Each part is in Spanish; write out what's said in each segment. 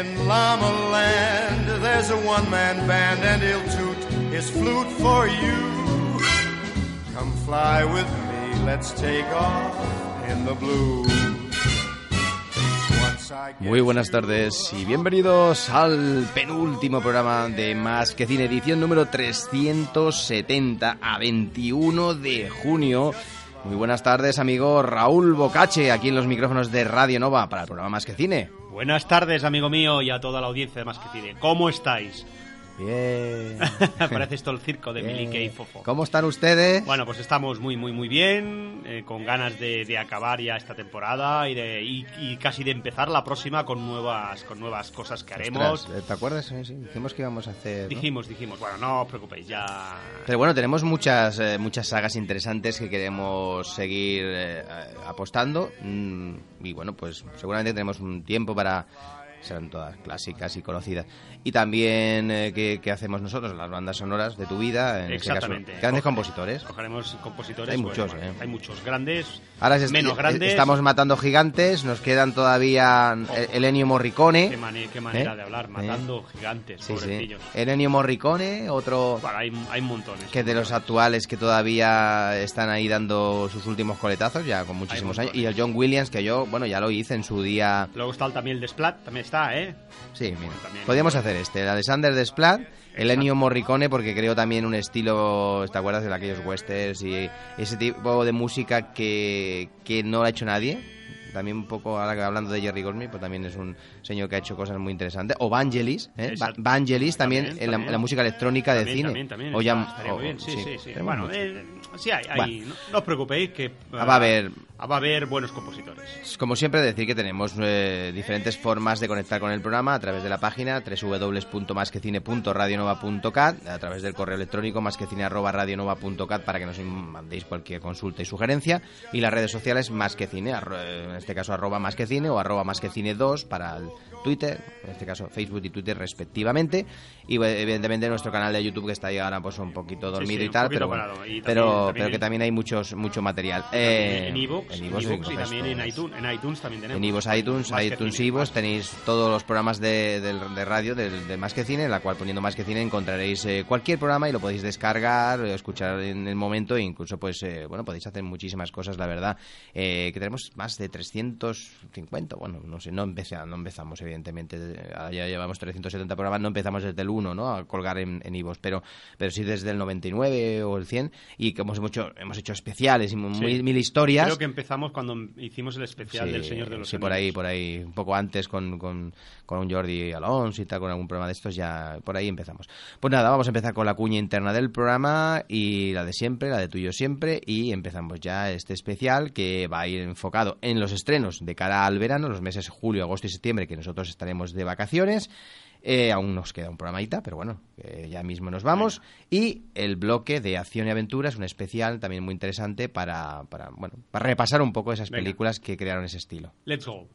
In Llama Land, there's a one man band, and he'll toot his flute for you. Come fly with me, let's take off in the blue. Muy buenas tardes y bienvenidos al penúltimo programa de Más que Cine, edición número 370 a 21 de junio. Muy buenas tardes, amigo Raúl Bocache, aquí en los micrófonos de Radio Nova para el programa Más que Cine. Buenas tardes, amigo mío, y a toda la audiencia de Más que Cine. ¿Cómo estáis? Bien. Parece esto el circo de Bien. Milique y Fofo. ¿Cómo están ustedes? Bueno, pues estamos muy, muy, muy bien, eh, con ganas de, de acabar ya esta temporada y, de, y, y casi de empezar la próxima con nuevas, con nuevas cosas que haremos. Ostras, ¿Te acuerdas? Dijimos que íbamos a hacer... ¿no? Dijimos, dijimos, bueno, no os preocupéis, ya... Pero bueno, tenemos muchas, eh, muchas sagas interesantes que queremos seguir eh, apostando. Mm, y bueno, pues seguramente tenemos un tiempo para. Serán todas clásicas y conocidas. Y también, eh, ¿qué, qué hacemos nosotros? Las bandas sonoras de tu vida. En este caso, Exactamente. grandes compositores. Cogeremos compositores. Hay pues, muchos, bueno, eh. Hay muchos grandes, Ahora es- menos eh, grandes. estamos matando gigantes. Nos quedan todavía eh, Elenio Morricone. Qué, mane- qué manera ¿Eh? de hablar, ¿Eh? matando gigantes, Sí, sí. Elenio Morricone, otro. Bueno, hay, hay montones. que de los actuales que todavía están ahí dando sus últimos coletazos, ya con muchísimos años. Y el John Williams, que yo, bueno, ya lo hice en su día. Luego está también el Desplat, también está, ¿eh? Sí, mira. también. Podríamos hacer este, el Alexander Desplat, el Ennio Morricone, porque creo también un estilo, ¿te acuerdas de aquellos westerns y ese tipo de música que, que no lo ha hecho nadie? También un poco, ahora que hablando de Jerry Goldsmith, pues también es un señor que ha hecho cosas muy interesantes. O Vangelis, ¿eh? Vangelis también, También, en, la, también. en la música electrónica de cine. También. O ya- estaría o- muy bien, sí, sí, sí. Bueno, eh, sí, hay, hay- Bueno. no, no os preocupéis que... Ah, va a haber- ah, Va a haber buenos compositores. Como siempre, decir que tenemos eh, diferentes formas de conectar con el programa a través de la página www.masquecine.radionova.cat, a través del correo electrónico masquecine.radionova.cat para que nos mandéis cualquier consulta y sugerencia, y las redes sociales más que cine, arro- eh, en este caso arroba más que cine o arroba más que cine 2 para el Twitter, en este caso Facebook y Twitter respectivamente, y eh, evidentemente nuestro canal de YouTube que está ahí ahora pues un poquito dormido sí, y tal, pero, bueno, parado. Y también- pero, también pero que también hay muchos mucho material. Eh, en iVoox, en iVoox, y también en iTunes. En iTunes también tenemos. en iVoox, iTunes, Más iTunes iVoox tenéis todos los programas de, del- de radio del de Más que Cine, en la cual poniendo Más que Cine encontraréis eh, cualquier programa y lo podéis descargar, eh, escuchar en el momento e incluso pues eh, bueno podéis hacer muchísimas cosas, la verdad. Eh, que tenemos más de 350, bueno, no sé, no, empeza- no empezamos evidentemente, ahora ya llevamos 370 programas, no empezamos desde el 1, ¿no? A colgar en, en iVoox, pero, pero sí desde el 99 o el 100 y que hemos hecho, hemos hecho especiales y muy, Sí. mil historias. Creo que empezamos cuando hicimos el especial Sí, del Señor de los sí, por ahí, por ahí, un poco antes con, con, con un Jordi Alonso y tal, con algún programa de estos, ya por ahí empezamos. Pues nada, vamos a empezar con la cuña interna del programa y la de siempre, la de tuyo siempre, y empezamos ya este especial que va a ir enfocado en los estrenos de cara al verano, los meses julio, agosto y septiembre, que nosotros estaremos de vacaciones. Eh, aún nos queda un programita, pero bueno, eh, ya mismo nos vamos. Y el bloque de acción y aventuras, un especial también muy interesante para, para, bueno, para repasar un poco esas Venga. películas que crearon ese estilo. Let's go.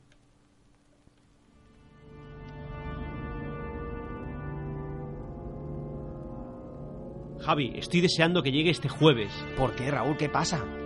Javi, estoy deseando que llegue este jueves. ¿Por qué, Raúl? ¿Qué pasa?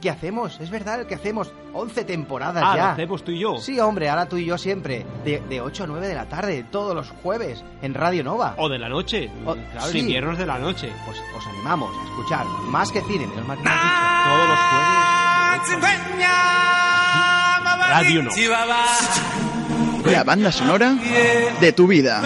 que hacemos, es verdad, el que hacemos. 11 temporadas Ah, lo ya. hacemos tú y yo. Sí, hombre, ahora tú y yo siempre. De, de 8 a 9 de la tarde, todos los jueves, en Radio Nova. O de la noche. O- claro, sí. en inviernos de la noche. Pues os animamos a escuchar más que cine, menos mal que lo has dicho. Todos los jueves. Radio no. La banda sonora de tu vida.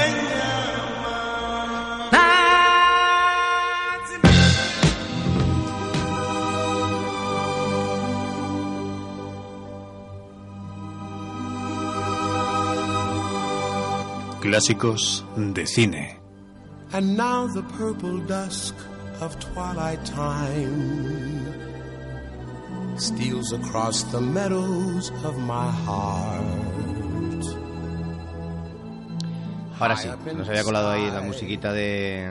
Clásicos de cine. And now the purple dusk of twilight time steals across the meadows of my heart. Ahora sí, nos había colado ahí la musiquita de,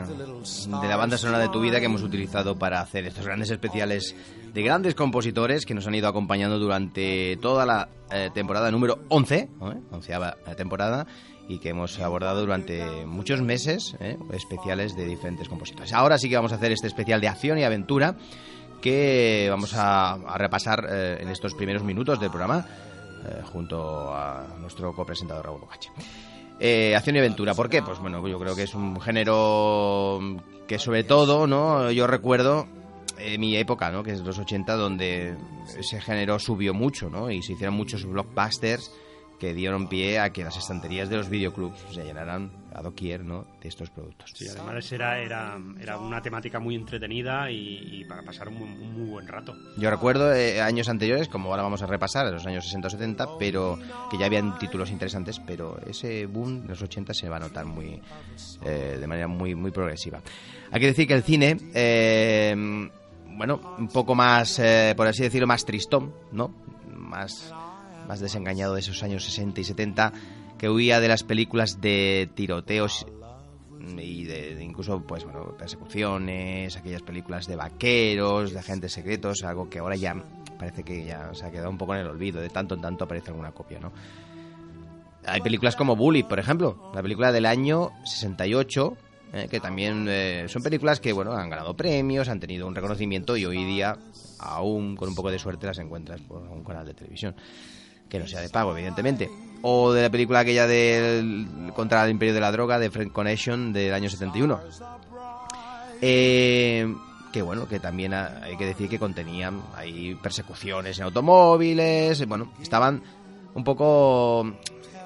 de la banda sonora de tu vida que hemos utilizado para hacer estos grandes especiales de grandes compositores que nos han ido acompañando durante toda la eh, temporada número 11, ¿eh? onceava temporada, y que hemos abordado durante muchos meses, ¿eh? especiales de diferentes compositores. Ahora sí que vamos a hacer este especial de acción y aventura que vamos a, a repasar eh, en estos primeros minutos del programa eh, junto a nuestro copresentador Raúl Bocache. Eh, acción y aventura, ¿por qué? Pues bueno, yo creo que es un género que sobre todo, ¿no? Yo recuerdo eh, mi época, ¿no? Que es los 80, donde ese género subió mucho, ¿no? Y se hicieron muchos blockbusters que dieron pie a que las estanterías de los videoclubs se llenaran a doquier, ¿no? De estos productos. Sí, además era, era, era una temática muy entretenida y, y para pasar un, un muy buen rato. Yo recuerdo eh, años anteriores, como ahora vamos a repasar, los años 60 o 70, pero que ya habían títulos interesantes, pero ese boom de los 80 se va a notar muy eh, de manera muy muy progresiva. Hay que decir que el cine, eh, bueno, un poco más, eh, por así decirlo, más tristón, ¿no? Más, más desengañado de esos años 60 y 70, que huía de las películas de tiroteos y de, incluso pues bueno persecuciones aquellas películas de vaqueros de agentes secretos algo que ahora ya parece que ya se ha quedado un poco en el olvido de tanto en tanto aparece alguna copia no hay películas como Bully por ejemplo la película del año 68 eh, que también eh, son películas que bueno han ganado premios han tenido un reconocimiento y hoy día aún con un poco de suerte las encuentras por algún canal de televisión que no sea de pago, evidentemente. O de la película aquella del contra el imperio de la droga, de Friend Connection, del año 71. Eh, que bueno, que también ha- hay que decir que contenían ahí persecuciones en automóviles, bueno, estaban un poco,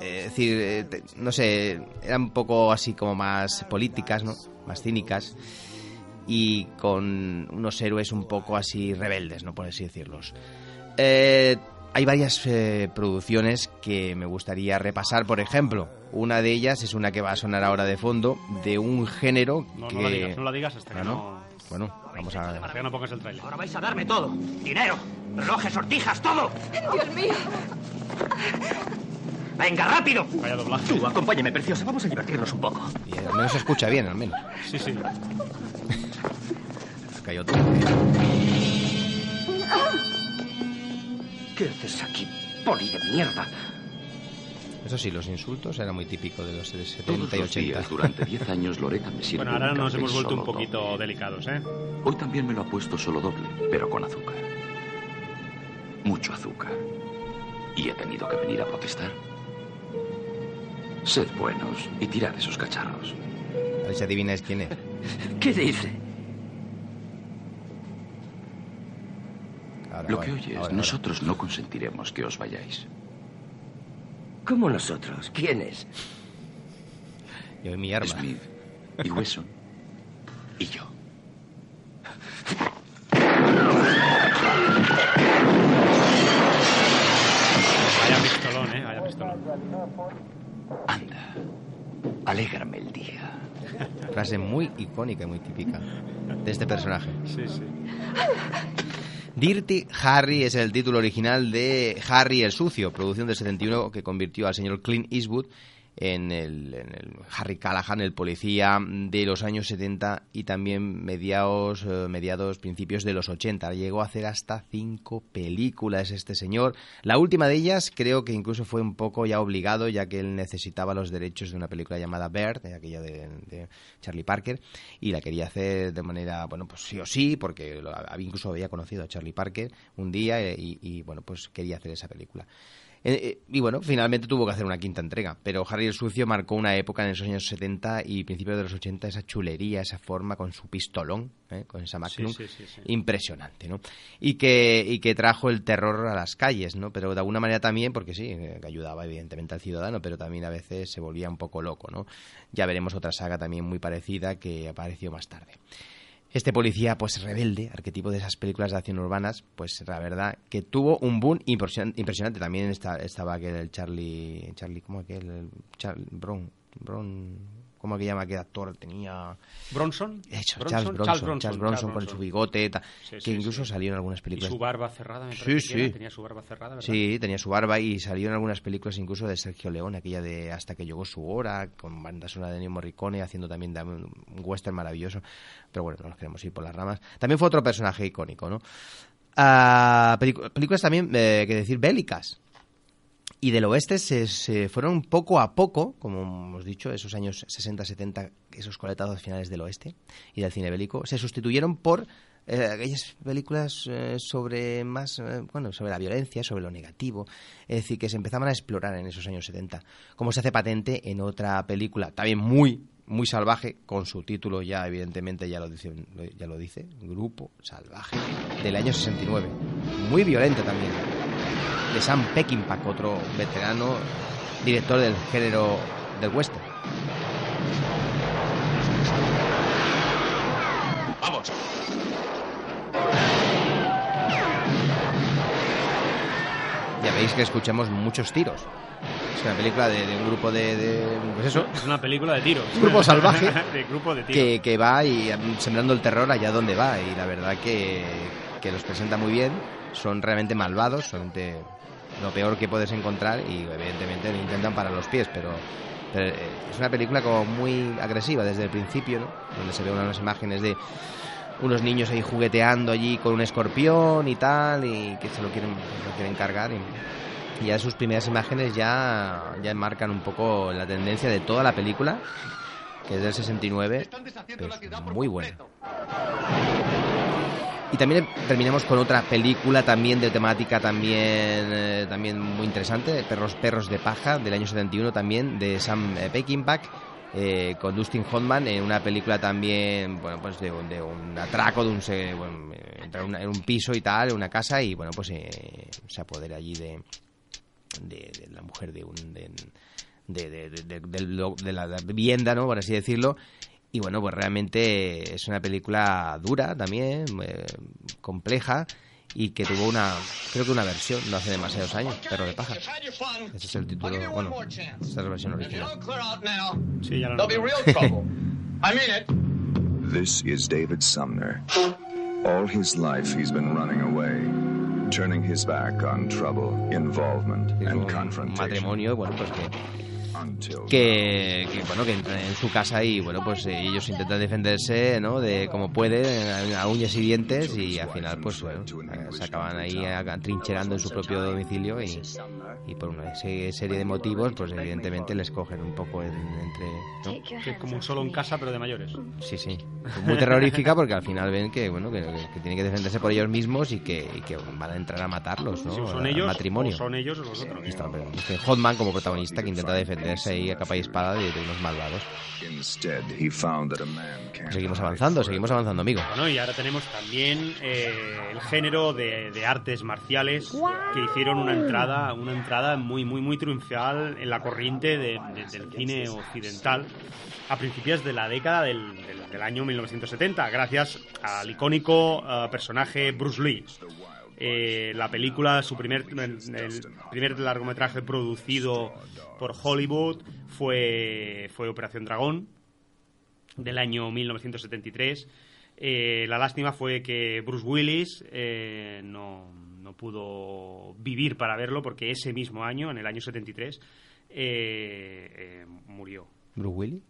eh, decir, eh, no sé, eran un poco así como más políticas, ¿no? Más cínicas y con unos héroes un poco así rebeldes, ¿no? Por así decirlos. Eh, hay varias eh, producciones que me gustaría repasar, por ejemplo, una de ellas es una que va a sonar ahora de fondo, de un género No, que... no la digas, no la digas hasta que Ah, no, ¿no? Bueno, vamos a... hasta que no pongas el trailer. Ahora vais a darme todo. Dinero, relojes, sortijas, todo. Dios mío. Venga, rápido. Vaya doblaje. Tú, acompáñame, preciosa. Vamos a divertirnos un poco. Y al menos se escucha bien, al menos. Sí, sí. Cayó todo. ¿Qué haces aquí, poli de mierda? Eso sí, los insultos era muy típico de los de 70 Todos y los 80. días, durante 10 años, Loreta me sirve Bueno, ahora un nos hemos vuelto un poquito doble. delicados, ¿eh? Hoy también me lo ha puesto solo doble, pero con azúcar. Mucho azúcar. Y he tenido que venir a protestar. Sed buenos y tirad esos cacharros. A ver si adivináis quién es. ¿Qué dice? Lo que oyes, nosotros no consentiremos que os vayáis. ¿Cómo nosotros? ¿Quién es? Yo y mi arma. Smith y Wesson y yo. Vaya pistolón, ¿eh? Vaya pistolón. Anda, alégrame el día. Frase muy icónica y muy típica de este personaje. Sí, sí. Dirty Harry es el título original de Harry el Sucio, producción del 71 que convirtió al señor Clint Eastwood en el, en el Harry Callahan, el policía de los años 70 y también mediados, eh, mediados, principios de los 80. Llegó a hacer hasta cinco películas este señor. La última de ellas creo que incluso fue un poco ya obligado, ya que él necesitaba los derechos de una película llamada Bird, aquella de, Charlie Parker, y la quería hacer de manera, bueno, pues sí o sí, porque lo- incluso había conocido a Charlie Parker un día eh, y, bueno, pues quería hacer esa película. Eh, eh, y bueno, finalmente tuvo que hacer una quinta entrega, pero Harry el Sucio marcó una época en esos años 70 y principios de los 80, esa chulería, esa forma con su pistolón, eh, con esa Magnum, sí, sí, sí. impresionante, ¿no? Y que, y que trajo el terror a las calles, ¿no? Pero de alguna manera también, porque sí, eh, que ayudaba evidentemente al ciudadano, pero también a veces se volvía un poco loco, ¿no? Ya veremos otra saga también muy parecida que apareció más tarde. Este policía, pues rebelde, arquetipo de esas películas de acción urbanas, pues la verdad que tuvo un boom impresion- impresionante. También está, estaba aquel el Charlie, Charlie, ¿cómo aquel? El Charlie Brown, Bron ¿Cómo que llama aquel actor? Tenía... ¿Bronson? Hecho, Bronson, Charles, Bronson, Charles Bronson, Charles Bronson Charles con su bigote, ta- Sí, que incluso sí. salió en algunas Y películas. su barba cerrada, me Sí, que sí. Tenía su barba cerrada, ¿verdad? Sí, tenía su barba y salió en algunas películas incluso de Sergio Leone, aquella de Hasta que llegó su hora, con banda sonora de Ennio Morricone, haciendo también un western maravilloso. Pero bueno, no nos queremos ir por las ramas. También fue otro personaje icónico, ¿no? Pelicu- películas también, eh, que decir, bélicas. Y del oeste se, se fueron poco a poco, como hemos dicho, esos años 60-70, esos coletazos finales del oeste y del cine bélico, se sustituyeron por eh, aquellas películas eh, sobre más, eh, bueno, sobre la violencia, sobre lo negativo, es decir, que se empezaban a explorar en esos años 70, como se hace patente en otra película, también muy muy salvaje, con su título ya evidentemente ya lo dice, ya lo dice, Grupo Salvaje, del año 69. Muy violento también de Sam Peckinpah, otro veterano director del género del western. Vamos. Ya veis que escuchamos muchos tiros. Es una película de, de un grupo de, de- pues eso, Es una película de tiros. Un grupo salvaje. de grupo de tiros. que, que va y mm, sembrando el terror allá donde va y la verdad que, que los presenta muy bien. Son realmente malvados, son de lo peor que puedes encontrar y evidentemente lo intentan para los pies, pero, pero, eh, es una película como muy agresiva desde el principio, ¿no? Donde se ven unas imágenes de unos niños ahí jugueteando allí con un escorpión y tal y que se lo quieren, lo quieren cargar y, y ya sus primeras imágenes ya, ya marcan un poco la tendencia de toda la película que es del 69 pues, muy buena y también terminamos con otra película también de temática también eh, también muy interesante Perros perros de paja del año 71 también de Sam eh, Peckinpah eh, con Dustin Hoffman en una película también bueno pues de, de un atraco de un bueno, eh, entra en, una- en un piso y tal en una casa y bueno pues se apodera allí de, de, la mujer de un de, de, de- de- de la vivienda no por así decirlo y bueno pues realmente es una película dura también eh, compleja y que tuvo una creo que una versión no hace demasiados años perro de paja ese es el título bueno esta es la versión original Sí, ya lo. This is David Sumner. All his life he's been running away, turning his back on trouble, involvement, and un confrontation. matrimonio bueno pues que que, que, bueno que entran en su casa y bueno pues eh, ellos intentan defenderse no de como pueden a, a uñas y dientes y al final pues bueno se acaban ahí atrincherando en su propio domicilio y, y por una se- serie de motivos pues evidentemente les cogen un poco en- entre es como un solo en casa, pero de mayores. sí sí. Muy terrorífica porque al final ven que bueno que, que tienen que defenderse por ellos mismos y que, y que van a entrar a matarlos no Si son ellos, matrimonio. o son ellos o los otros. Está pero este Hotman como protagonista que intenta defenderse ahí a capa y espada de, de unos malvados. Seguimos avanzando seguimos avanzando amigo. Bueno, y ahora tenemos también eh, el género de, de artes marciales que hicieron una entrada, una entrada muy, muy, muy triunfal en la corriente de- de- del cine occidental a principios de la década del, del- del año 1970, gracias al icónico eh, personaje Bruce Lee. Eh, la película, su primer, el, primer largometraje producido por Hollywood fue, fue Operación Dragón, del año 1973. Eh, la lástima fue que Bruce Willis eh, no, no pudo vivir para verlo porque ese mismo año, en el año 73, eh, eh, murió. Bruce Willis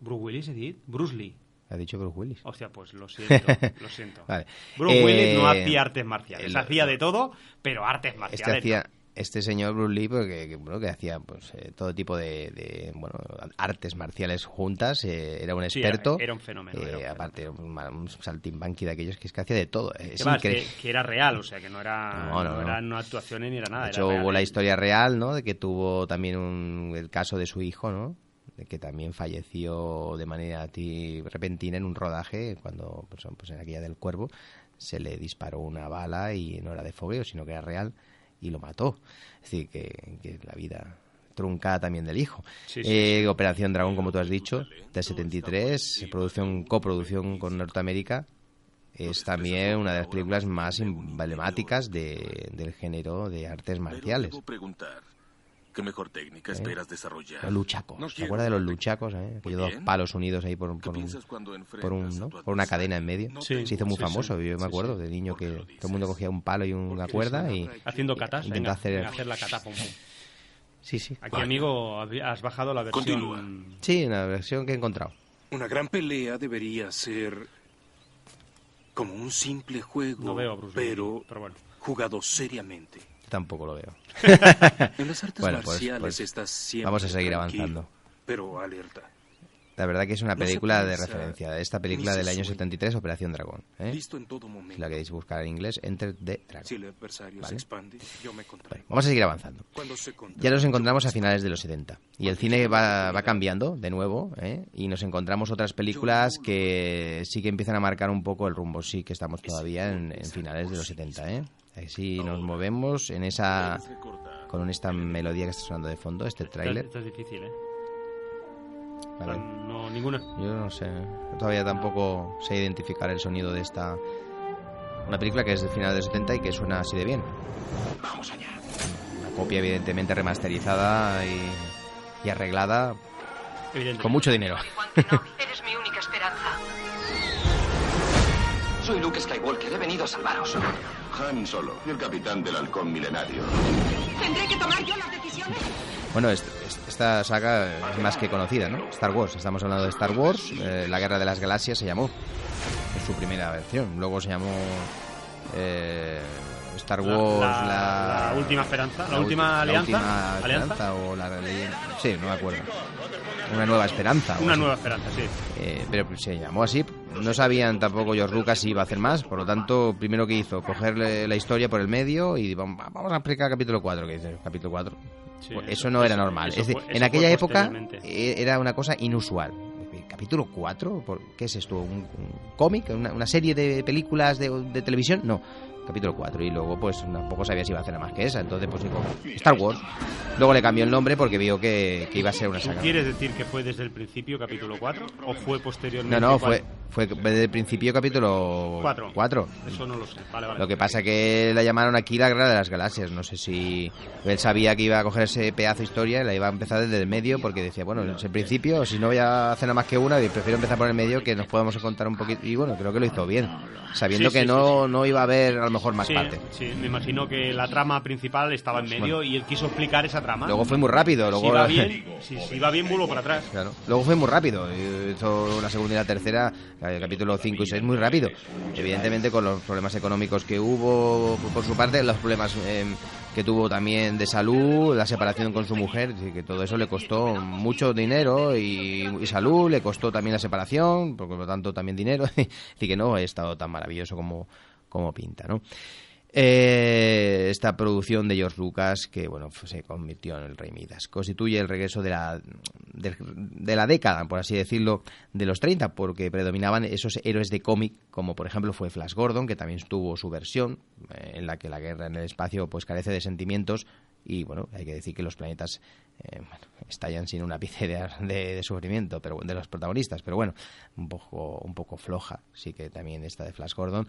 ¿Bruce Willis, Edith? Bruce Lee. Ha dicho Bruce Willis Hostia, pues lo siento, lo siento. Vale. Bruce Eh, Willis no hacía artes marciales, el- hacía de todo, pero artes este marciales. hacía este señor Bruce Lee porque que, bueno, que hacía pues eh, todo tipo de, de, bueno artes marciales juntas eh, era un Sí, experto era un fenómeno, eh, era un fenómeno. aparte era un, un saltimbanqui de aquellos que es que hacía de todo no. es increíble que, que era real, o sea, que no era No, no, no no. eran no actuaciones ni era nada. De era hecho, real. hubo la historia real, ¿no? De que tuvo también un, el caso de su hijo, ¿no? De que también falleció de manera ti- repentina en un rodaje cuando, pues, pues en aquella del cuervo, se le disparó una bala y no era de fogueo, sino que era real y lo mató. Es decir, que, que la vida truncada también del hijo. Sí, sí, Eh, Operación Dragón, como tú has dicho, del 73, producción, coproducción con Norteamérica, es también una de las películas más emblemáticas de- del género de artes marciales. ¿Qué mejor técnica ¿Eh? esperas desarrollar? Los luchacos. No ¿Se acuerda de los luchacos? Eh? Aquellos dos palos unidos ahí por, ¿Qué por un, por, un, por una cadena en medio. Sí, Se hizo muy sí, famoso. sí. Yo me acuerdo de niño que todo el mundo cogía un palo y una cuerda y Haciendo catas, intentó venga, hacer... venga, hacer la cata. pum, pum. Sí, sí. Aquí, amigo, has bajado la versión... Continúa. Sí, la versión que he encontrado. Una gran pelea debería ser como un simple juego, No veo a Bruce Lee, pero, pero bueno. jugado seriamente. Tampoco lo veo. En las artes Bueno, pues- marciales pues estás siempre vamos a seguir avanzando. Pero alerta. La verdad que es una No película de piensa, referencia. Esta película del año sueña. 73, Operación Dragón. ¿eh? Listo en todo Si momento. la queréis buscar en inglés, Enter the Dragon. Si el adversario Vale. se expande, yo me contraigo. Vamos a seguir avanzando. Ya nos encontramos a finales de los 70 y el cine va, va cambiando de nuevo ¿eh? y nos encontramos otras películas que sí que empiezan a marcar un poco el rumbo. Sí que estamos todavía en, en finales de los 70. ¿eh? Así nos movemos en esa con esta melodía que está sonando de fondo, este tráiler. esto es difícil, ¿eh? Vale. No, ninguna... Yo no sé, todavía tampoco sé identificar el sonido de esta... Una película que es de final de los 70 y que suena así de bien. Vamos allá. Una copia evidentemente remasterizada y, y arreglada con mucho dinero. Eres mi única esperanza. Soy Luke Skywalker, he venido a salvaros. Han Solo, el capitán del halcón milenario. ¿Tendré que tomar yo las decisiones? Bueno, est- est- esta saga es más que conocida, ¿no? Star Wars, estamos hablando de Star Wars, eh, la Guerra de las Galaxias se llamó, en su primera versión, luego se llamó eh, Star La- Wars, la- la, la última esperanza, la última alianza, última alianza. esperanza o la leyenda, sí, no me acuerdo, una nueva esperanza. Una así. nueva esperanza, sí. Eh, pero se llamó así. No sabían tampoco George Lucas si iba a hacer más. Por lo tanto, primero que hizo, cogerle la historia por el medio y vamos vamos a explicar capítulo 4. Que dice, capítulo 4. Sí, Pues eso- eso no era normal. eso Es en aquella época eh, era una cosa inusual. ¿Capítulo 4? ¿Por- ¿Qué es esto? ¿Un, un cómic? ¿Una, una serie de películas de, de televisión? No. Capítulo 4. Y luego, pues, tampoco sabía si iba a hacer nada más que esa. Entonces, pues dijo Star Wars. Luego le cambió el nombre porque vio que, que iba a ser una ¿Tú saga. quieres decir que fue desde el principio capítulo 4 o fue posteriormente? No, no, fue, fue desde el principio capítulo Cuatro. 4. Eso no lo sé. Vale, vale. Lo que pasa que la llamaron aquí la guerra de las galaxias. No sé si él sabía que iba a coger ese pedazo de historia y la iba a empezar desde el medio porque decía, bueno, es el principio, si no voy a hacer nada más que una, prefiero empezar por el medio que nos podemos contar un poquito. Y bueno, creo que lo hizo bien, sabiendo Sí, que sí, no, no iba a haber a lo mejor más sí, parte. sí, me imagino que la trama principal estaba en medio Bueno. y él quiso explicar esa trama. Luego fue muy rápido. Luego si va bien, si, si va bien, vuelvo para atrás. Claro. Luego fue muy rápido. Hizo la segunda y la tercera, el capítulo 5 y 6, muy rápido. Evidentemente, con los problemas económicos que hubo por su parte, los problemas eh, que tuvo también de salud, la separación con su mujer, y que todo eso le costó mucho dinero y, y salud, le costó también la separación, por lo tanto también dinero. Así que no he estado tan maravilloso como, como pinta, ¿no? Eh, esta producción de George Lucas, que bueno, se convirtió en el Rey Midas, constituye el regreso de la, de, de la década, por así decirlo, de los 30, porque predominaban esos héroes de cómic, como por ejemplo fue Flash Gordon, que también tuvo su versión, eh, en la que la guerra en el espacio pues carece de sentimientos, y bueno, hay que decir que los planetas eh, bueno, estallan sin una ápice de, de, de, sufrimiento pero de los protagonistas, pero bueno, un poco, un poco floja, sí que también esta de Flash Gordon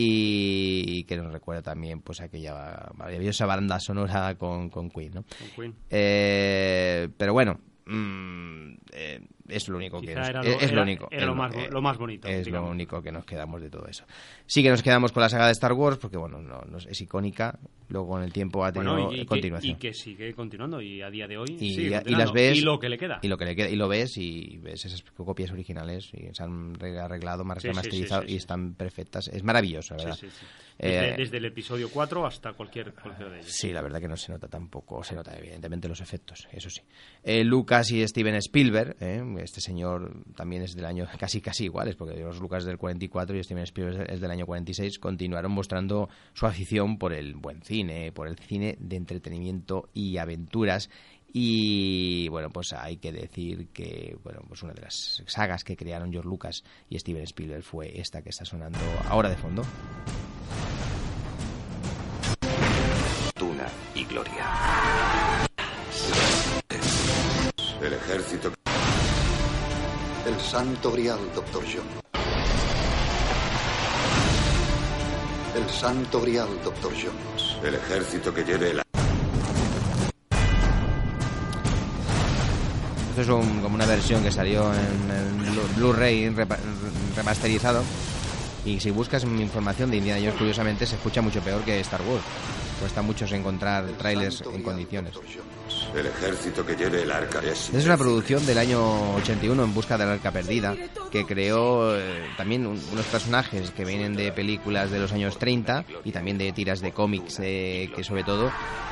y que nos recuerda también pues aquella maravillosa banda sonora con, con Queen, ¿no? Con Queen. Eh, pero bueno, mmm, eh, es lo único Quizá que nos, era es, lo, es era, lo único era lo, más, eh, lo más bonito es digamos. lo único que nos quedamos de todo eso sí que nos quedamos con la saga de Star Wars porque bueno no, no es icónica luego con el tiempo ha tenido bueno, y, y continuación que, y que sigue continuando y a día de hoy y, sigue y las ves y lo que le queda y lo que le queda y lo ves y ves esas copias originales y se han arreglado más Sí, remasterizado sí, sí, y están perfectas es maravilloso la verdad Sí, sí, sí. Desde, Eh, desde el episodio 4 hasta cualquier, cualquier de ellos. Sí, la verdad que no se nota tampoco, se nota evidentemente los efectos, eso sí. Eh, Lucas y Steven Spielberg, eh, este señor también es del año casi casi iguales, porque los Lucas es del 44 y Steven Spielberg es del año 46, continuaron mostrando su afición por el buen cine, por el cine de entretenimiento y aventuras. Y bueno, pues hay que decir que bueno, pues una de las sagas que crearon George Lucas y Steven Spielberg fue esta que está sonando ahora de fondo. Tuna y Gloria. El ejército. El santo grial, Doctor John. El santo grial, Doctor Jones. El ejército que lleve la. Esto es un- como una versión que salió en, en Blu- Blu-ray remasterizado. Y si buscas información de Indiana Jones, curiosamente se escucha mucho peor que Star Wars. Cuesta mucho encontrar trailers en condiciones. El ejército que lleve el arca es... Es una producción del año 81 en busca del arca perdida, que creó eh, también un- unos personajes que vienen de películas de los años 30 y también de tiras de cómics, eh, que sobre todo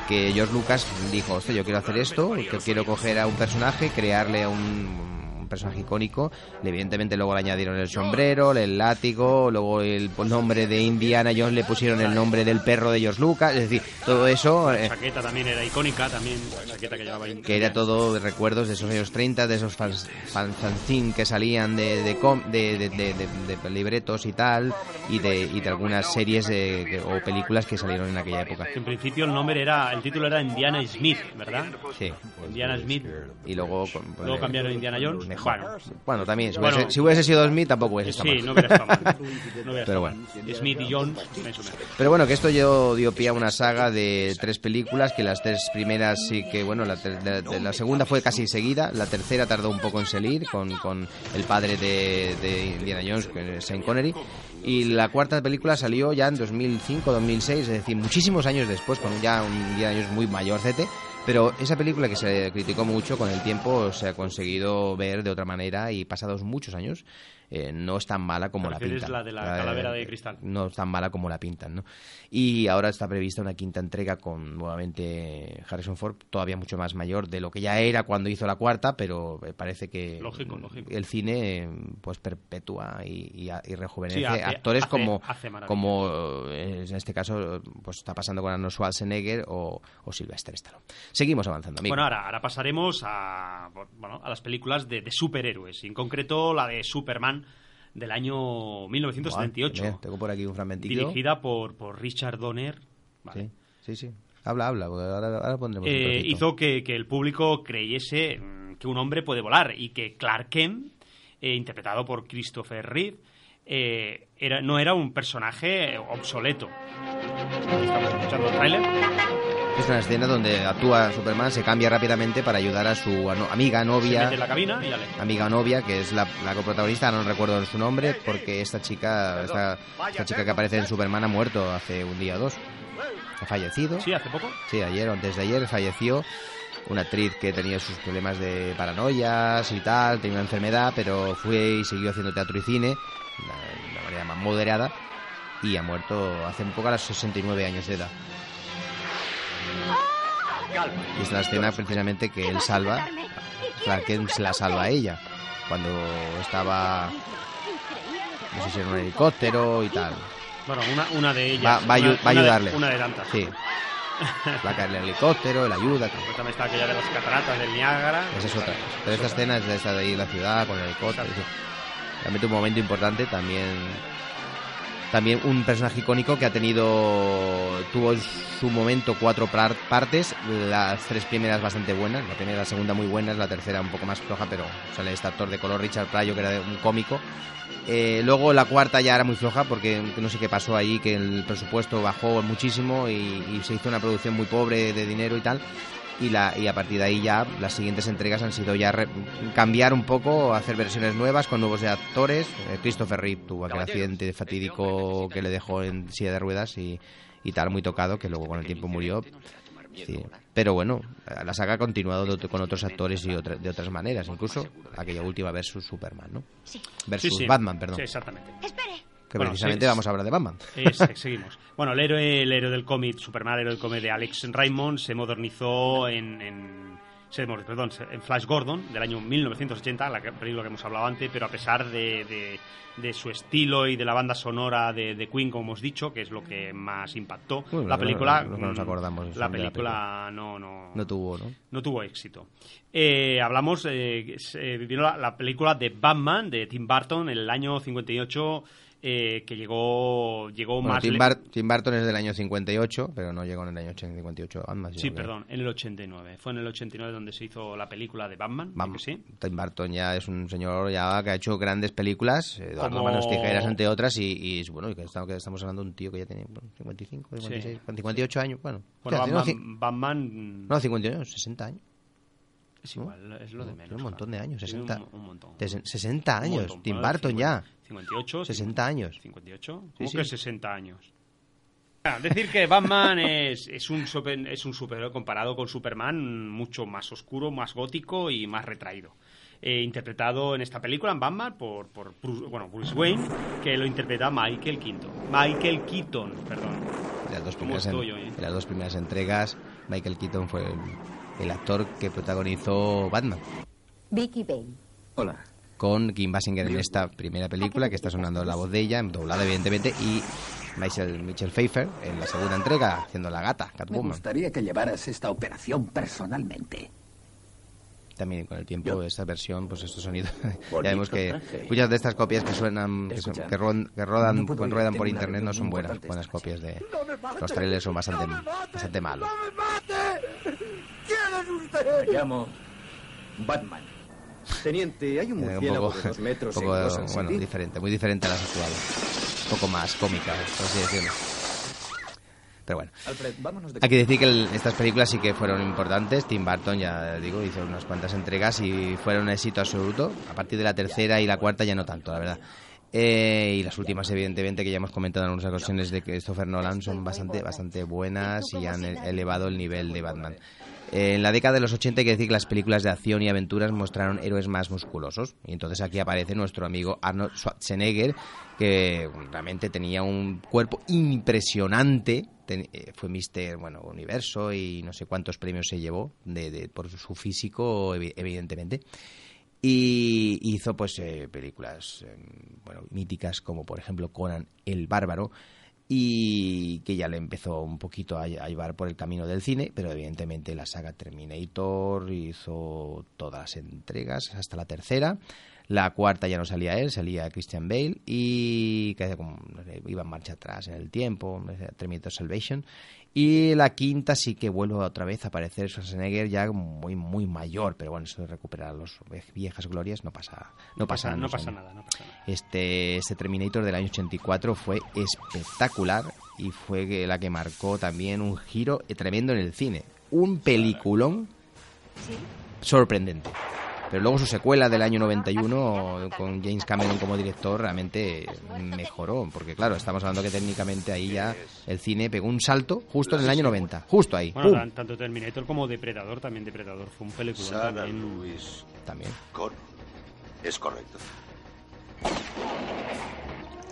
que George Lucas dijo, yo quiero hacer esto, que quiero coger a un personaje, crearle un, un personaje icónico, evidentemente luego le añadieron el sombrero, el látigo, luego el nombre de Indiana Jones le pusieron el nombre del perro de George Lucas, es decir, todo eso... La eh, chaqueta también era icónica, también la chaqueta que llevaba Indiana. que era todo de recuerdos de esos años 30, de esos fans- fanzine que salían de, de, com- de, libretos y tal, y de, y de algunas series o películas que salieron en aquella época. En principio el nombre era, el título era Indiana Smith, ¿verdad? Sí. Indiana Smith. Y luego... pues, Luego cambiaron a Indiana Jones. Bueno, Bueno, también, si, Bueno. hubiese, si hubiese sido Smith tampoco hubiese estado sí, mal. no hubiera estado mal. No hubiera Pero bueno. Smith y Jones, Pero bueno, que esto dio, dio pie a una saga de tres películas, que las tres primeras sí que, bueno, la, ter- de- la segunda fue casi seguida, la tercera tardó un poco en salir con, con el padre de, de Indiana Jones, Sean Connery, y la cuarta película salió ya en 2005-2006, es decir, muchísimos años después, con ya un Indiana Jones muy mayorcete, pero esa película que se criticó mucho con el tiempo se ha conseguido ver de otra manera y pasados muchos años eh, no es tan mala como ¿Te la pintan. la de la Eh, calavera de cristal? No es tan mala como la pintan, ¿no? Y ahora está prevista una quinta entrega con nuevamente Harrison Ford, todavía mucho más mayor de lo que ya era cuando hizo la cuarta, pero eh, parece que Lógico, lógico. el cine eh, pues perpetúa y, y, a- y rejuvenece Sí, hace- actores hace- como, hace como eh, en este caso pues está pasando con Arnold Schwarzenegger o, o Sylvester Stallone. Seguimos avanzando, amigo. Bueno, ahora, ahora pasaremos a, bueno, a las películas de, de superhéroes, en concreto la de Superman del año 1978, Buah, mira, tengo por aquí un fragmentito. dirigida por, por Richard Donner. Vale. Sí, sí, sí. Habla, habla, ahora, ahora pondremos Eh, hizo que, que el público creyese mm, que un hombre puede volar y que Clark Kent, eh, interpretado por Christopher Reeve, eh, era, no era un personaje obsoleto. Estamos escuchando el tráiler. Es una escena donde actúa Superman, se cambia rápidamente para ayudar a su amiga, Se novia, mete en la cabina y amiga novia, que es la, la coprotagonista, no recuerdo su nombre, porque esta chica, esta, esta chica que aparece en Superman ha muerto hace un día o dos. Ha fallecido. Sí, hace poco. Sí, ayer o antes de ayer falleció una actriz que tenía sus problemas de paranoias y tal, tenía una enfermedad, pero fue y siguió haciendo teatro y cine de una manera más moderada y ha muerto hace un poco a los 69 años de edad. Y es la escena precisamente que él salva, Clark Kent se la salva a ella, cuando estaba, no sé si en un helicóptero y tal. Bueno, una, una de ellas. Va, va a, ayu- una- va a una de- ayudarle. Una de tantas. Sí. Va a caer el helicóptero, la ayuda. tal. Pues también está aquella de las cataratas del Niágara. Esa es otra. Pero esta escena es de esta de ahí en la ciudad, con el helicóptero. Realmente un momento importante también. También un personaje icónico que ha tenido. Tuvo en su momento cuatro par- partes. Las tres primeras bastante buenas. La primera y la segunda muy buenas. La tercera un poco más floja, pero sale este actor de color Richard Pryor, que era un cómico. Eh, luego la cuarta ya era muy floja porque no sé qué pasó ahí, que el presupuesto bajó muchísimo y se hizo una producción muy pobre de dinero y tal. Y, la, y a partir de ahí ya las siguientes entregas han sido ya re- cambiar un poco, hacer versiones nuevas con nuevos actores. Eh, Christopher Reeve tuvo aquel accidente fatídico que le dejó en silla de ruedas y, y tal, muy tocado, que luego con el tiempo murió. Sí. Pero bueno, la saga ha continuado de otro- con otros actores y otra- de otras maneras, incluso aquella última versus Superman, ¿no? Versus Sí, sí. Batman, perdón. Sí, exactamente. Que Bueno, precisamente sí, vamos a hablar de Batman. Es- eh, seguimos. Bueno, el héroe, el héroe del cómic, Superman, el héroe del cómic de Alex Raymond, se modernizó en, en- se perdón, en Flash Gordon del año 1980, la película que hemos hablado antes, pero a pesar de, de- de su estilo y de la banda sonora de, de Queen, como hemos dicho, que es lo que más impactó, Bueno, la película, no- no nos mm, acordamos la de la película no, no, No tuvo, ¿no? no tuvo éxito. Eh, hablamos, eh, se vino la, la película de Batman de Tim Burton en el año 58, eh, que llegó, llegó Bueno, más... Tim, Bar- Tim Burton es del año 58, pero no llegó en el año 58 Batman. Sí, perdón, en el 89. Fue en el 89 donde se hizo la película de Batman. Vamos, ¿sí? Tim Burton ya es un señor ya que ha hecho grandes películas, eh, Como- Manos Tijeras entre otras, y, y, bueno, que estamos, que estamos hablando de un tío que ya tiene bueno, 55, 56, 58 años, bueno. Bueno, Hostia, no, Batman, ci- Batman- no, 59, 60 años. Es igual, es lo de menos. un montón de años, Sí, 60. un, un montón. Ses- 60 Un años, montón. Tim Burton ya. 58. 60 años. 58. Sí, ¿Cómo sí. que 60 años? Decir que Batman es, es un super, es un superhéroe comparado con Superman mucho más oscuro, más gótico y más retraído. Eh, interpretado en esta película, en Batman, por, por Bruce, bueno, Bruce Wayne, que lo interpreta Michael Keaton. Michael Keaton, perdón. En las dos ¿Cómo primeras, en- eh? en las dos primeras entregas, Michael Keaton fue el, el actor que protagonizó Batman. Vicky Bane. Hola. Con Kim Basinger en esta primera película, que está sonando la voz de ella, doblada evidentemente, y Michelle, Michelle Pfeiffer en la segunda entrega, haciendo la gata, Me Catwoman. gustaría que llevaras esta operación personalmente. También con el tiempo, esta versión, pues estos sonidos. ya vemos que traje. muchas de estas copias que suenan, que, son- que, ron- que rodan, no puedo ir, ruedan por internet no son buenas, buenas copias de los trailers son bastante, bastante malos. Me llamo Batman. Teniente, hay un Eh, murciélago poco, de dos metros un poco, en bueno, diferente, muy diferente a las actuales. Un poco más cómica, por así decirlo. Pero bueno. Alfred, vámonos de Hay que decir que el- estas películas sí que fueron importantes. Tim Burton, ya digo, hizo unas cuantas entregas y fueron un éxito absoluto. A partir de la tercera y la cuarta ya no tanto, la verdad. Eh, y las últimas, evidentemente, que ya hemos comentado en algunas ocasiones de Christopher Nolan, son bastante, bastante buenas y han elevado el nivel de Batman. En la década de los 80 hay que decir que las películas de acción y aventuras mostraron héroes más musculosos. Y entonces aquí aparece nuestro amigo Arnold Schwarzenegger, que realmente tenía un cuerpo impresionante. Eh, fue Mister bueno, Universo y no sé cuántos premios se llevó de, de- por su físico, evi- evidentemente. Y hizo pues eh, películas eh, bueno, míticas como por ejemplo Conan el Bárbaro y que ya le empezó un poquito a, llevar por el camino del cine, pero evidentemente la saga Terminator hizo todas las entregas hasta la tercera. La cuarta ya no salía él, salía Christian Bale y que sé, iba en marcha atrás en el tiempo, Terminator Salvation. Y la quinta sí que vuelve otra vez a aparecer Schwarzenegger ya muy muy mayor, pero bueno, eso de recuperar las viejas glorias no pasa no pasa, no nada, no pasa nada. Este, este Terminator del año 84 fue espectacular y fue que- la que marcó también un giro tremendo en el cine. Un peliculón sorprendente. Pero luego su secuela del año 91 con James Cameron como director realmente mejoró, porque claro, estamos hablando que técnicamente ahí ya el cine pegó un salto justo en el año 90, justo ahí. Bueno, ¡pum! tan- tanto Terminator como Depredador, también Depredador fue un película Sarah también. Louise También. Connor. Es correcto.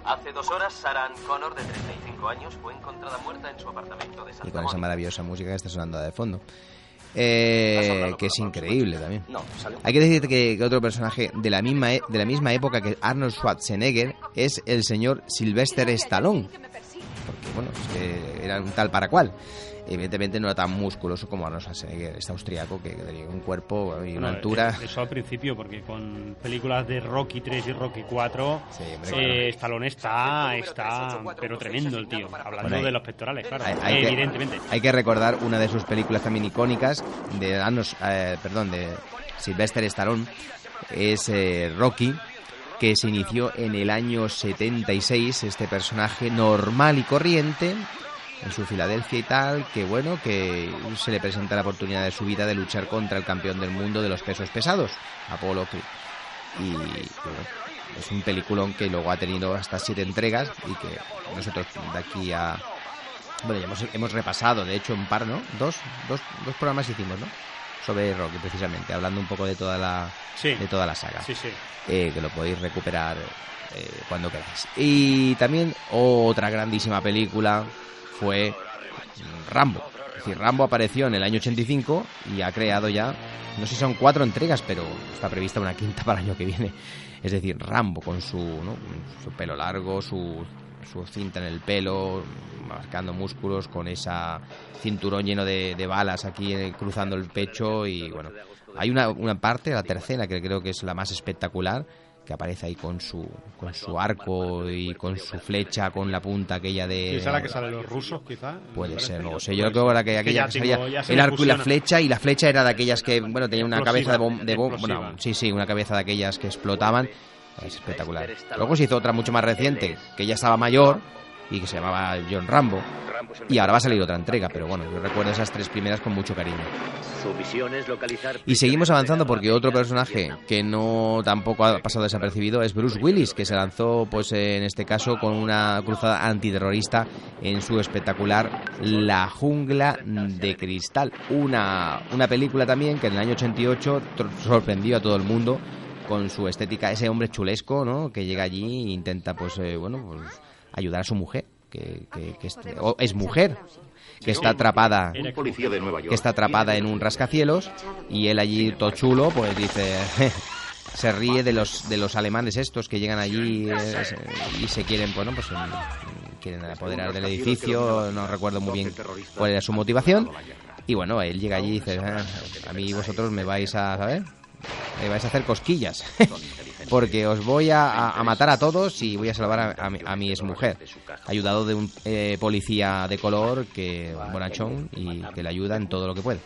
Hace dos horas, Sarah Ann Connor, de 35 años, fue encontrada muerta en su apartamento de Y Santa con esa maravillosa música que está sonando de fondo. Eh, que es increíble también. Hay que decir que, que otro personaje de la misma e- de la misma época que Arnold Schwarzenegger es el señor Sylvester Stallone. Porque bueno, es que era un tal para cual. Evidentemente no era tan musculoso como Arnold Schwarzenegger, este austriaco que tenía un cuerpo y una Bueno, altura. eh, Eso al principio, porque con películas de Rocky 3 y Rocky 4, hombre, eh. Stallone está, está, pero tremendo el tío. Hablando Bueno, hay- de los pectorales, claro. Hay, hay que- evidentemente. hay que recordar una de sus películas también icónicas de Arnold, eh, perdón, de Sylvester Stallone, es eh, Rocky, que se inició en el año 76, este personaje normal y corriente en su Filadelfia y tal, que bueno, que se le presenta la oportunidad de su vida de luchar contra el campeón del mundo de los pesos pesados, Apollo Creed. Y, y bueno, es un peliculón que luego ha tenido hasta siete entregas y que nosotros de aquí a, bueno, ya hemos, hemos repasado, de hecho, un par, ¿no? Dos, dos, dos programas hicimos, ¿no? Sobre Rocky, precisamente, hablando un poco de toda la, de toda la saga. Sí, sí. Eh, que lo podéis recuperar eh, cuando queráis. Y también otra grandísima película fue mm, Rambo. Es decir, Rambo apareció en el año 85 y ha creado ya, no sé si son cuatro entregas, pero está prevista una quinta para el año que viene. Es decir, Rambo con su, su pelo largo, su, su cinta en el pelo, marcando músculos, con esa cinturón lleno de, de balas aquí eh, cruzando el pecho y bueno, hay una, una parte, la tercera, que creo que es la más espectacular, que aparece ahí con su, con su arco y con su flecha, con la punta aquella de... Quizá la que sale de los rusos, quizá. Puede ser, no sé. Yo creo que aquella que salía el arco y la flecha, y la flecha era de aquellas que, bueno, tenía una cabeza de bomba. De bom- bueno, sí, sí, una cabeza de aquellas que explotaban. Es espectacular. Luego se hizo otra mucho más reciente, que ya estaba mayor, y que se llamaba John Rambo. Y ahora va a salir otra entrega, pero bueno, yo recuerdo esas tres primeras con mucho cariño. Y seguimos avanzando porque otro personaje que no tampoco ha pasado desapercibido es Bruce Willis, que se lanzó, pues en este caso, con una cruzada antiterrorista en su espectacular La jungla de cristal. Una, una película también que en el año 88 sorprendió a todo el mundo con su estética, ese hombre chulesco, ¿no? Que llega allí e intenta, pues, eh, bueno, pues ayudar a su mujer, que, que, que es, o es mujer, que está atrapada, que está atrapada en un rascacielos y él allí todo chulo, pues dice, se ríe de los de los alemanes estos que llegan allí eh, y se quieren, bueno, pues mm, quieren apoderar del edificio, no recuerdo muy bien cuál era su motivación. Y bueno, él llega allí y dice, "Ah, a mí vosotros me vais a, ¿saber? Me vais a hacer cosquillas. Porque os voy a, a matar a todos y voy a salvar a, a mi, a mi exmujer. Ayudado de un eh, policía de color que bonachón y que le ayuda en todo lo que puede.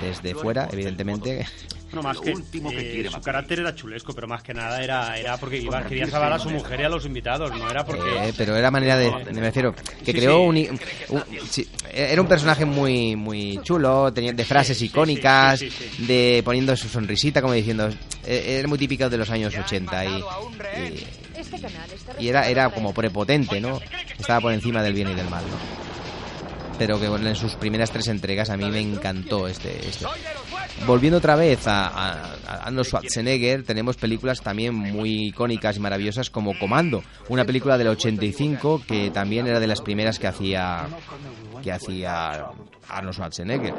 Desde fuera, evidentemente. No, más que, eh, su carácter era chulesco, pero más que nada era, era porque iba, quería salvar a su mujer y a los invitados, no era porque... Eh, pero era manera de, me refiero, que Sí, creó sí. un, un- sí, era un personaje muy muy chulo, tenía de frases icónicas, sí, sí, de poniendo su sonrisita como diciendo, eh, era muy típico de los años 80 y, y, y era era como prepotente, ¿no? Estaba por encima del bien y del mal, ¿no? Pero que en sus primeras tres entregas a mí me encantó este, este. Volviendo otra vez a, a, a Arnold Schwarzenegger, tenemos películas también muy icónicas y maravillosas como Comando, una película del 85 que también era de las primeras que hacía que hacía Arnold Schwarzenegger.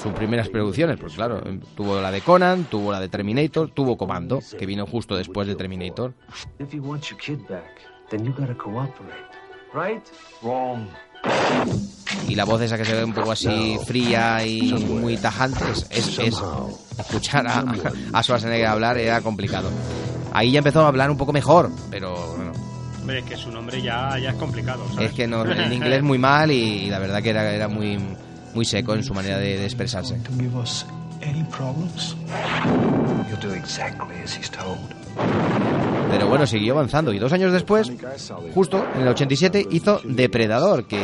Sus primeras producciones, pues claro, tuvo la de Conan, tuvo la de Terminator, tuvo Comando, que vino justo después de Terminator. Y la voz esa que se ve un poco así fría y muy tajante es, es- es- escuchar a, a Schwarzenegger hablar era complicado. Ahí ya empezó a hablar un poco mejor pero bueno, Hombre, es que su nombre ya, ya es complicado, ¿sabes? es que no, en inglés muy mal y, la verdad que era, era muy muy seco en su manera de, de expresarse pero bueno siguió avanzando y dos años después justo en el 87 hizo Depredador que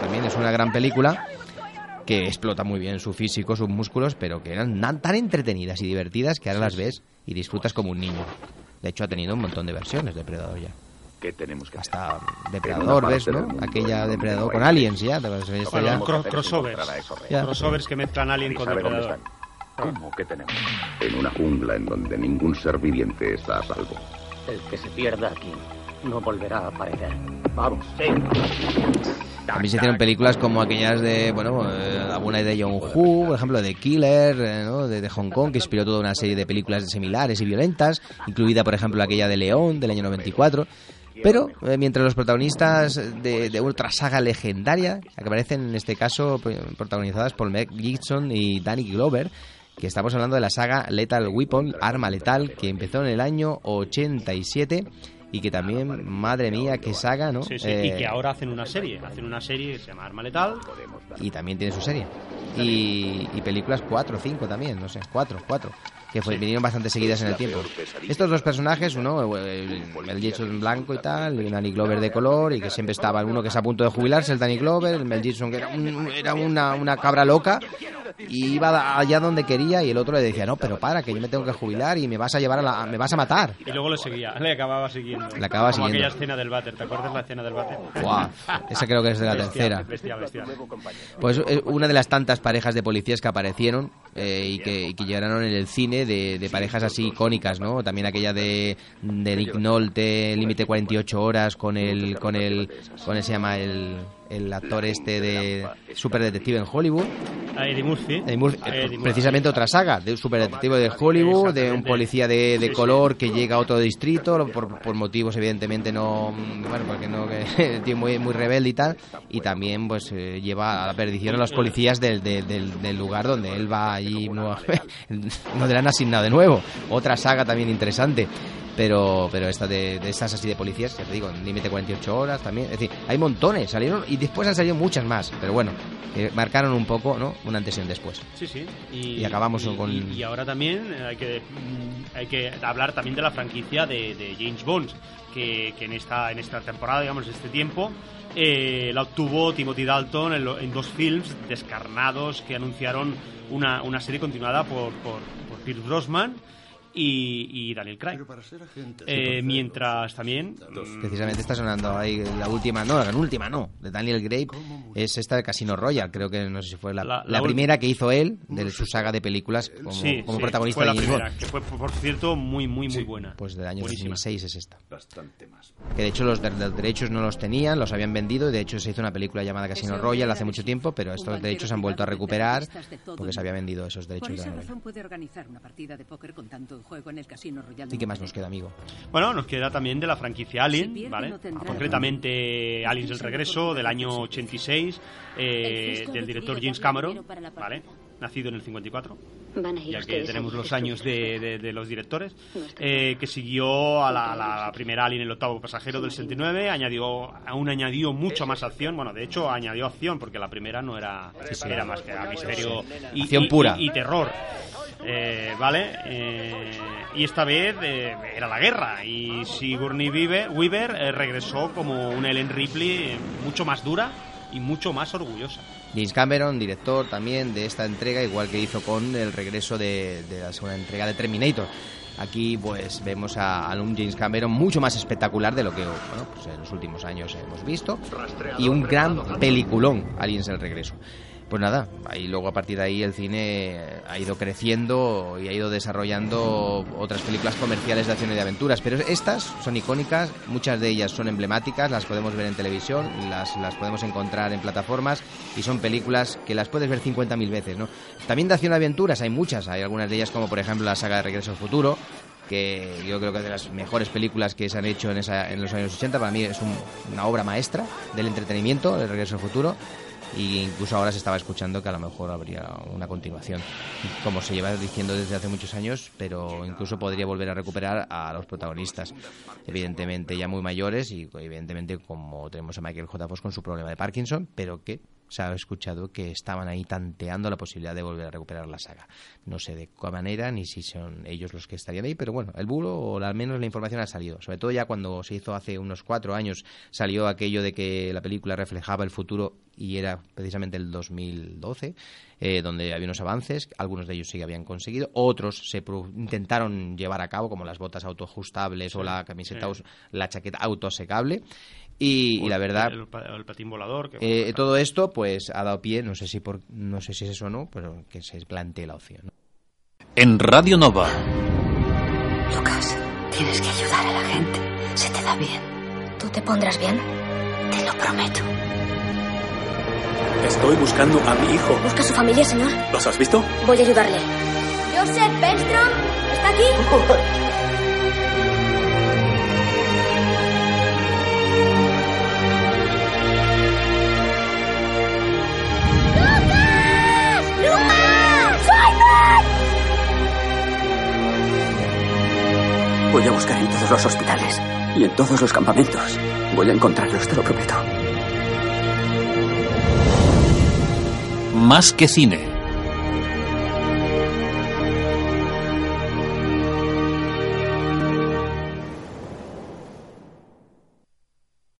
también es una gran película que explota muy bien su físico, sus músculos, pero que eran tan, entretenidas y divertidas que ahora las ves y disfrutas como un niño. De hecho, ha tenido un montón de versiones Depredador ya. ¿Qué tenemos que Hasta Depredador, ¿ves, no? Aquella Depredador con Aliens ya. te vas a ver esto Bueno, ya. cro- crossovers. Ya. Crossovers que mezclan Alien con ¿Sabe dónde Depredador. ¿Cómo que tenemos? En una jungla en donde ningún ser viviente está a salvo. El que se pierda aquí no volverá a aparecer. Vamos. Sí. También se hicieron películas como aquellas de, bueno, eh, alguna de John Woo, por ejemplo, de Killer, eh, ¿no? de, de Hong Kong, que inspiró toda una serie de películas similares y violentas, incluida, por ejemplo, aquella de León, del año 94. Pero, eh, mientras los protagonistas de, de otra saga legendaria, que aparecen en este caso pues, protagonizadas por Meg Gibson y Danny Glover, que estamos hablando de la saga Lethal Weapon, Arma Letal, que empezó en el año 87 y que también, madre mía, qué saga, ¿no? Sí, sí, Eh, y que ahora hacen una serie. Hacen una serie que se llama Arma Letal. y también tiene su serie. Y, y películas 4 o 5 también, no sé, 4, 4, que fue, vinieron bastante seguidas en el tiempo. Estos dos personajes, uno, el, el Gibson blanco y tal, y un Danny Glover de color, y que siempre estaba uno que es a punto de jubilarse, el Danny Glover, el Mel Gibson que era, un- era una, una cabra loca, y iba allá donde quería, y el otro le decía, no, pero para, que yo me tengo que jubilar y me vas a llevar a la, me vas a matar. Y luego le seguía, le acababa siguiendo. Le acababa Como siguiendo. aquella escena del váter, ¿te acuerdas la escena del váter? Buah, esa creo que es de la Bestial, tercera. Pues eh, una de las tantas parejas de policías que aparecieron eh, y, que, y que llegaron en el cine de, de parejas así icónicas, ¿no? También aquella de, de Nick Nolte, Límite 48 horas, con el, con el, con el, se llama el, el actor este de Super Detective en Hollywood. Eddie Murphy. Eddie Murphy, Eddie precisamente otra saga de un superdetective de Hollywood, de un policía de, de color que llega a otro distrito por, por motivos evidentemente no, bueno, porque no que muy muy rebelde y tal, y también pues eh, lleva a la perdición a los policías del, del, del- del lugar donde él va allí no, no le han asignado de nuevo. Otra saga también interesante. Pero pero esta de, de estas así de policías, ya te digo, límite 48 horas también. Es decir, hay montones, salieron y después han salido muchas más, pero bueno, eh, marcaron un poco, ¿no? Un antes y un después. Sí, sí. Y, acabamos y- con. Y, y ahora también hay que, mm, hay que hablar también de la franquicia de, de James Bond, que, que en, esta, en esta temporada, digamos, este tiempo, eh, la obtuvo Timothy Dalton en, lo- en dos films descarnados que anunciaron una, una serie continuada por, por, por Pierce Brosnan y, y Daniel Craig. Eh, mientras también... Precisamente está sonando ahí la última, no, la última no, de Daniel Gray, es esta de Casino Royale, creo que no sé si fue la, La- la la primera que hizo él de su saga de películas como, sí, como sí, protagonista fue la de primera, que fue, por cierto, muy, muy, muy buena. Pues del año Buenísima. 2006 es esta. Bastante más. Que de hecho los, de- los derechos no los tenían, los habían vendido y de hecho se hizo una película llamada Casino Royale hace mucho tiempo, pero estos derechos se han vuelto a recuperar porque se habían vendido esos Por derechos de esa la novela. razón puede organizar una partida de póker con tanto en juego en el Casino Royal. ¿Y qué más nos queda, amigo? Bueno, nos queda también de la franquicia Alien, pierde, ¿vale? no Concretamente Aliens del Regreso del año 86 eh, del director James Cameron, ¿vale? Nacido en el 54, Van a ir ya que tenemos los años de, de- de los directores, eh, que siguió a la, primera Alien, el octavo pasajero del 69, añadió, aún añadió mucho más acción, bueno, de hecho añadió acción, porque la primera no era, era más que misterio y, Acción y- pura. y- y terror. Eh, ¿Vale? Eh, y esta vez eh, era la guerra. Y Sigourney Weaver, Weaver eh, regresó como una Ellen Ripley eh, mucho más dura y mucho más orgullosa. James Cameron, director también de esta entrega, igual que hizo con el regreso de, la segunda entrega de Terminator. Aquí pues vemos a, a un James Cameron mucho más espectacular de lo que bueno, pues, en los últimos años hemos visto y un gran peliculón, Aliens el regreso. Pues nada, ahí luego a partir de ahí el cine ha ido creciendo y ha ido desarrollando otras películas comerciales de acción y de aventuras, pero estas son icónicas, muchas de ellas son emblemáticas, las podemos ver en televisión, las, las podemos encontrar en plataformas y son películas que las puedes ver 50.000 veces, ¿no? También de acción y aventuras hay muchas, hay algunas de ellas como por ejemplo la saga de Regreso al Futuro, que yo creo que es de las mejores películas que se han hecho en, esa, en los años 80. Para mí es un- una obra maestra del entretenimiento, el Regreso al Futuro. Y incluso ahora se estaba escuchando que a lo mejor habría una continuación, como se lleva diciendo desde hace muchos años, pero incluso podría volver a recuperar a los protagonistas, evidentemente ya muy mayores y evidentemente como tenemos a Michael J. Fox con su problema de Parkinson, pero que se ha escuchado que estaban ahí tanteando la posibilidad de volver a recuperar la saga. No sé de qué manera ni si son ellos los que estarían ahí, pero bueno, el bulo o al menos la información ha salido. Sobre todo ya cuando se hizo hace unos cuatro años salió aquello de que la película reflejaba el futuro y era precisamente el 2012, eh, donde había unos avances, algunos de ellos sí que habían conseguido, otros se intentaron llevar a cabo, como las botas autoajustables o Sí, la camiseta, sí. la chaqueta autosecable. Y, y la verdad, El, el patín volador. Que, eh, todo esto pues ha dado pie, no sé si por, no sé si es eso o no, pero que se plantee la opción. En Radio Nova. Lucas, tienes que ayudar a la gente. Se te da bien. ¿Tú te pondrás bien? Te lo prometo. Estoy buscando a mi hijo. ¿Busca su familia, señor? ¿Los has visto? Voy a ayudarle. Joseph Benstrom, ¿está aquí? Voy a buscar en todos los hospitales y en todos los campamentos. Voy a encontrarlos, te lo prometo. Más que cine.